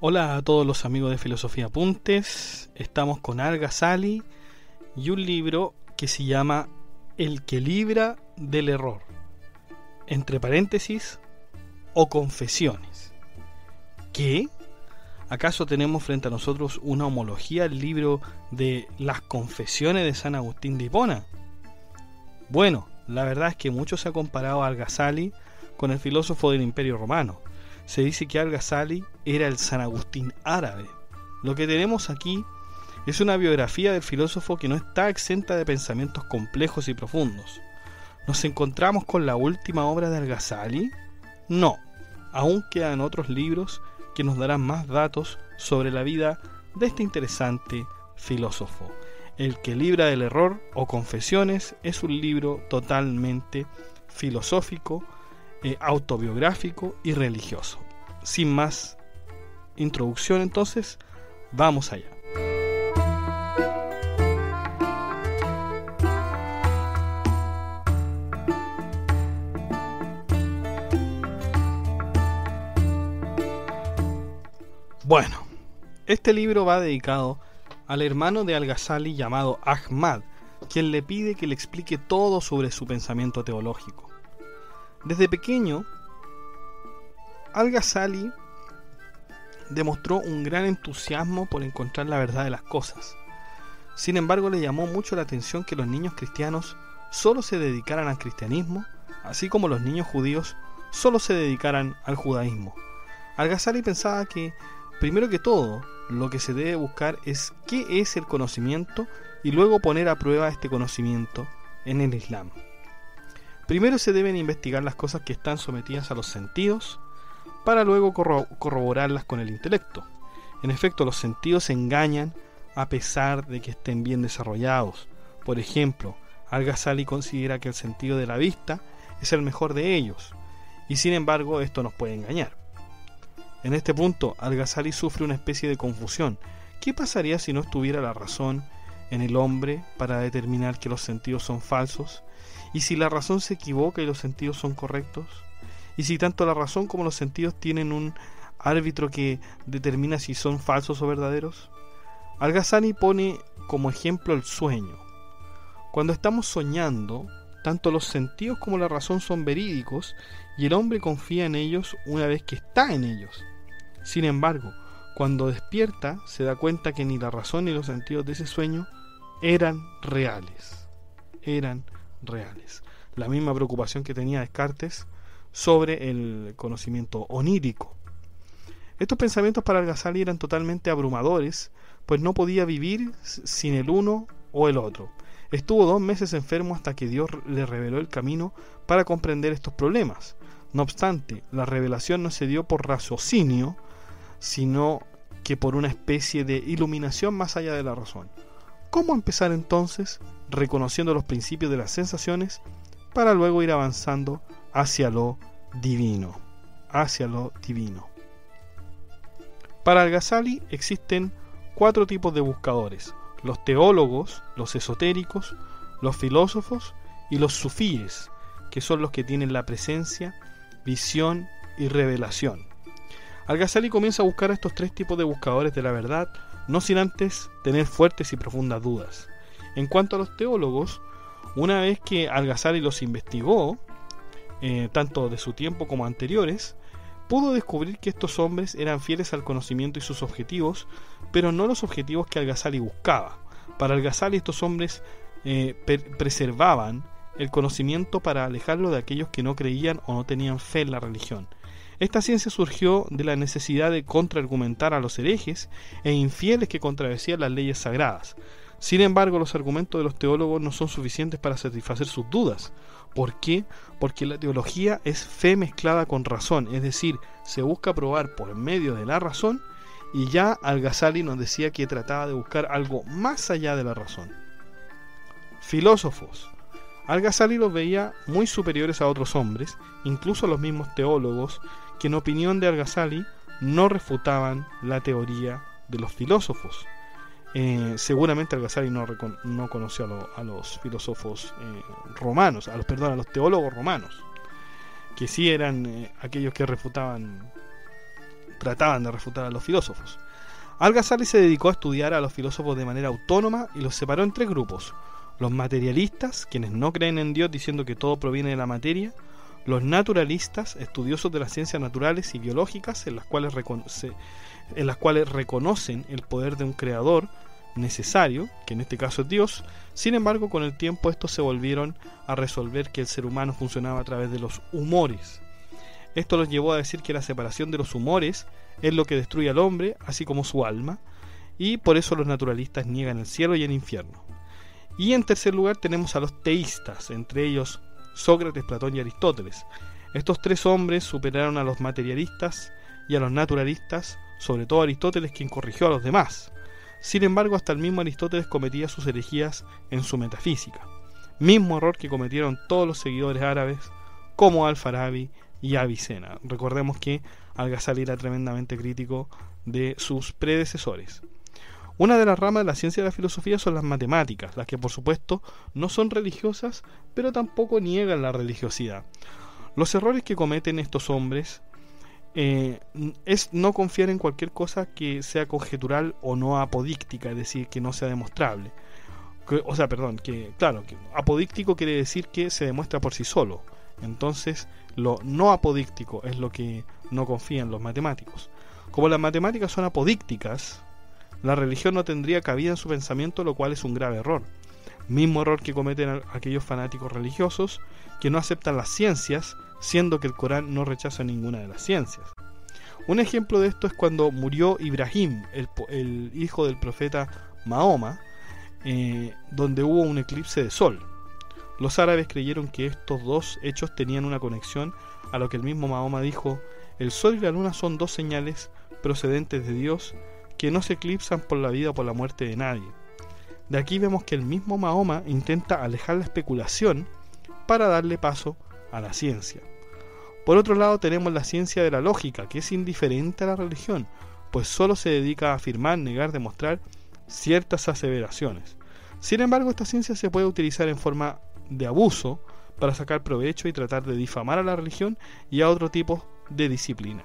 Hola a todos los amigos de Filosofía Apuntes. Estamos con Alga Sali y un libro que se llama El que libra del error. Entre paréntesis, o confesiones. ¿Qué? ¿Acaso tenemos frente a nosotros una homología al libro de las confesiones de San Agustín de Hipona? Bueno, la verdad es que mucho se ha comparado a con el filósofo del Imperio Romano se dice que Al-Ghazali era el San Agustín árabe. Lo que tenemos aquí es una biografía del filósofo que no está exenta de pensamientos complejos y profundos. ¿Nos encontramos con la última obra de Al-Ghazali? No, aún quedan otros libros que nos darán más datos sobre la vida de este interesante filósofo. El que libra del error o confesiones es un libro totalmente filosófico, eh, autobiográfico y religioso. Sin más introducción entonces, vamos allá. Bueno, este libro va dedicado al hermano de Al-Ghazali llamado Ahmad, quien le pide que le explique todo sobre su pensamiento teológico. Desde pequeño, Al-Ghazali demostró un gran entusiasmo por encontrar la verdad de las cosas. Sin embargo, le llamó mucho la atención que los niños cristianos solo se dedicaran al cristianismo, así como los niños judíos solo se dedicaran al judaísmo. Al-Ghazali pensaba que, primero que todo, lo que se debe buscar es qué es el conocimiento y luego poner a prueba este conocimiento en el Islam. Primero se deben investigar las cosas que están sometidas a los sentidos para luego corroborarlas con el intelecto. En efecto, los sentidos engañan a pesar de que estén bien desarrollados. Por ejemplo, Al-Ghazali considera que el sentido de la vista es el mejor de ellos, y sin embargo esto nos puede engañar. En este punto, Al-Ghazali sufre una especie de confusión. ¿Qué pasaría si no estuviera la razón en el hombre para determinar que los sentidos son falsos ¿Y si la razón se equivoca y los sentidos son correctos? ¿Y si tanto la razón como los sentidos tienen un árbitro que determina si son falsos o verdaderos? Al-Ghazali pone como ejemplo el sueño. Cuando estamos soñando, tanto los sentidos como la razón son verídicos y el hombre confía en ellos una vez que está en ellos. Sin embargo, cuando despierta se da cuenta que ni la razón ni los sentidos de ese sueño eran reales. Eran reales. La misma preocupación que tenía Descartes sobre el conocimiento onírico. Estos pensamientos para Al-Ghazali eran totalmente abrumadores, pues no podía vivir sin el uno o el otro. Estuvo dos meses enfermo hasta que Dios le reveló el camino para comprender estos problemas. No obstante, la revelación no se dio por raciocinio, sino que por una especie de iluminación más allá de la razón. ¿Cómo empezar entonces? reconociendo los principios de las sensaciones para luego ir avanzando hacia lo divino, hacia lo divino. Para Al-Ghazali existen cuatro tipos de buscadores, los teólogos, los esotéricos, los filósofos y los sufíes, que son los que tienen la presencia, visión y revelación. Al-Ghazali comienza a buscar a estos tres tipos de buscadores de la verdad, no sin antes tener fuertes y profundas dudas. En cuanto a los teólogos, una vez que Al-Ghazali los investigó, eh, tanto de su tiempo como anteriores, pudo descubrir que estos hombres eran fieles al conocimiento y sus objetivos, pero no los objetivos que Al-Ghazali buscaba. Para Al-Ghazali estos hombres eh, preservaban el conocimiento para alejarlo de aquellos que no creían o no tenían fe en la religión. Esta ciencia surgió de la necesidad de contraargumentar a los herejes e infieles que contradecían las leyes sagradas. Sin embargo, los argumentos de los teólogos no son suficientes para satisfacer sus dudas. ¿Por qué? Porque la teología es fe mezclada con razón, es decir, se busca probar por medio de la razón y ya Al-Ghazali nos decía que trataba de buscar algo más allá de la razón. Filósofos. Al-Ghazali los veía muy superiores a otros hombres, incluso a los mismos teólogos, que en opinión de Al-Ghazali no refutaban la teoría de los filósofos. Eh, seguramente Al-Ghazali no, no, conoció a, los filósofos eh, romanos, a los, perdón, a los teólogos romanos, que sí eran eh, aquellos que refutaban, trataban de refutar a los filósofos. Al-Ghazali se dedicó a estudiar a los filósofos de manera autónoma y los separó en tres grupos. Los materialistas, quienes no creen en Dios diciendo que todo proviene de la materia, los naturalistas, estudiosos de las ciencias naturales y biológicas, en las cuales, en las cuales reconocen el poder de un creador necesario, que en este caso es Dios, sin embargo con el tiempo estos se volvieron a resolver que el ser humano funcionaba a través de los humores. Esto los llevó a decir que la separación de los humores es lo que destruye al hombre, así como su alma, y por eso los naturalistas niegan el cielo y el infierno. Y en tercer lugar tenemos a los teístas, entre ellos Sócrates, Platón y Aristóteles. Estos tres hombres superaron a los materialistas y a los naturalistas, sobre todo Aristóteles quien corrigió a los demás. Sin embargo, hasta el mismo Aristóteles cometía sus herejías en su metafísica, mismo error que cometieron todos los seguidores árabes como Al-Farabi y Avicena. Recordemos que Al-Ghazali era tremendamente crítico de sus predecesores. Una de las ramas de la ciencia de la filosofía son las matemáticas, las que por supuesto no son religiosas, pero tampoco niegan la religiosidad. Los errores que cometen estos hombres eh, es no confiar en cualquier cosa que sea conjetural o no apodíctica, es decir, que no sea demostrable. o sea, perdón, que claro, que apodíctico quiere decir que se demuestra por sí solo. Entonces, lo no apodíctico es lo que no confían los matemáticos. Como las matemáticas son apodícticas, la religión no tendría cabida en su pensamiento, lo cual es un grave error. Mismo error que cometen aquellos fanáticos religiosos que no aceptan las ciencias, siendo que el Corán no rechaza ninguna de las ciencias. Un ejemplo de esto es cuando murió Ibrahim, el, hijo del profeta Mahoma, eh, donde hubo un eclipse de sol. Los árabes creyeron que estos dos hechos tenían una conexión a lo que el mismo Mahoma dijo, el sol y la luna son dos señales procedentes de Dios que no se eclipsan por la vida o por la muerte de nadie. De aquí vemos que el mismo Mahoma intenta alejar la especulación para darle paso a la ciencia. Por otro lado tenemos la ciencia de la lógica, que es indiferente a la religión, pues solo se dedica a afirmar, negar, demostrar ciertas aseveraciones. Sin embargo, esta ciencia se puede utilizar en forma de abuso para sacar provecho y tratar de difamar a la religión y a otro tipo de disciplina.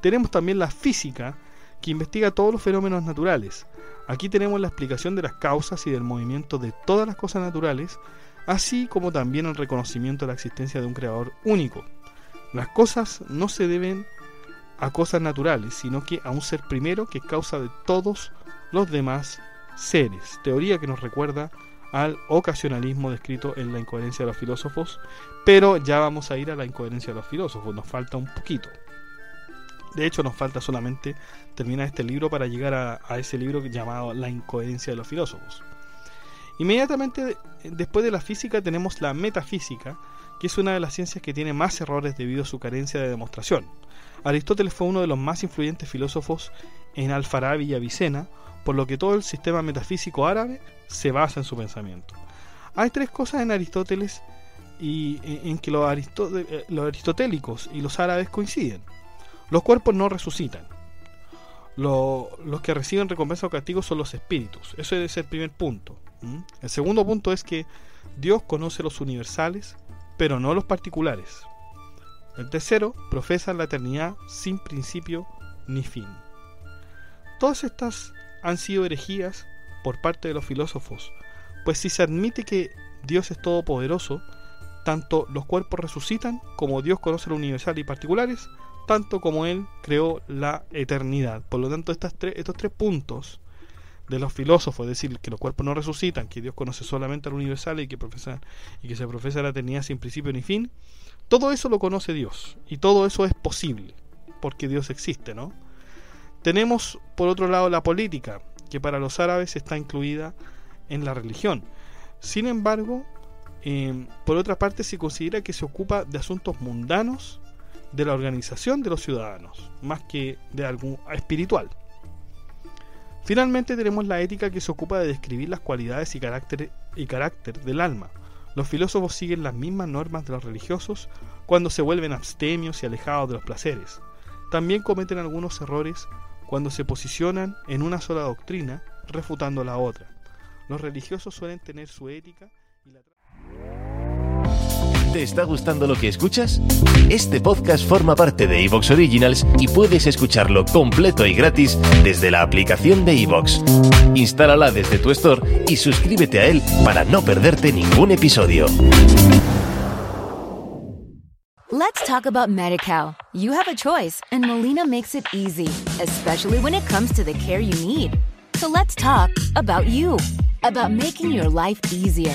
Tenemos también la física, que investiga todos los fenómenos naturales. Aquí tenemos la explicación de las causas y del movimiento de todas las cosas naturales, así como también el reconocimiento de la existencia de un creador único. Las cosas no se deben a cosas naturales, sino que a un ser primero que es causa de todos los demás seres. Teoría que nos recuerda al ocasionalismo descrito en la incoherencia de los filósofos, pero ya vamos a ir a la incoherencia de los filósofos, nos falta un poquito. De hecho, nos falta solamente terminar este libro para llegar a, ese libro llamado La incoherencia de los filósofos. Inmediatamente después de la física tenemos la metafísica, que es una de las ciencias que tiene más errores debido a su carencia de demostración. Aristóteles fue uno de los más influyentes filósofos en Al-Farabi y Avicena, por lo que todo el sistema metafísico árabe se basa en su pensamiento. Hay tres cosas en Aristóteles y en que eh, los aristotélicos y los árabes coinciden. Los cuerpos no resucitan. los que reciben recompensa o castigo son los espíritus. Ese es el primer punto. El segundo punto es que Dios conoce los universales, pero no los particulares. El tercero, profesa la eternidad sin principio ni fin. Todas estas han sido herejías por parte de los filósofos, Pues si se admite que Dios es todopoderoso, tanto los cuerpos resucitan como Dios conoce lo universal y particulares, tanto como Él creó la eternidad. Por lo tanto, estos tres puntos de los filósofos, es decir, que los cuerpos no resucitan, que Dios conoce solamente lo universal y que, profesa, y que se profesa la eternidad sin principio ni fin, todo eso lo conoce Dios y todo eso es posible porque Dios existe, ¿no? Tenemos por otro lado la política, que para los árabes está incluida en la religión. Sin embargo, eh, por otra parte se considera que se ocupa de asuntos mundanos de la organización de los ciudadanos, más que de algo espiritual. Finalmente tenemos la ética que se ocupa de describir las cualidades y carácter, y carácter del alma. Los filósofos siguen las mismas normas de los religiosos cuando se vuelven abstemios y alejados de los placeres. También cometen algunos errores cuando se posicionan en una sola doctrina, refutando la otra. Los religiosos suelen tener su ética. ¿Te está gustando lo que escuchas? Este podcast forma parte de Evox Originals y puedes escucharlo completo y gratis desde la aplicación de Evox. Instálala desde tu store y suscríbete a él para no perderte ningún episodio. Let's talk about MediCal. You have a choice, and Molina makes it easy, especially when it comes to the care you need. So let's talk about you, about making your life easier,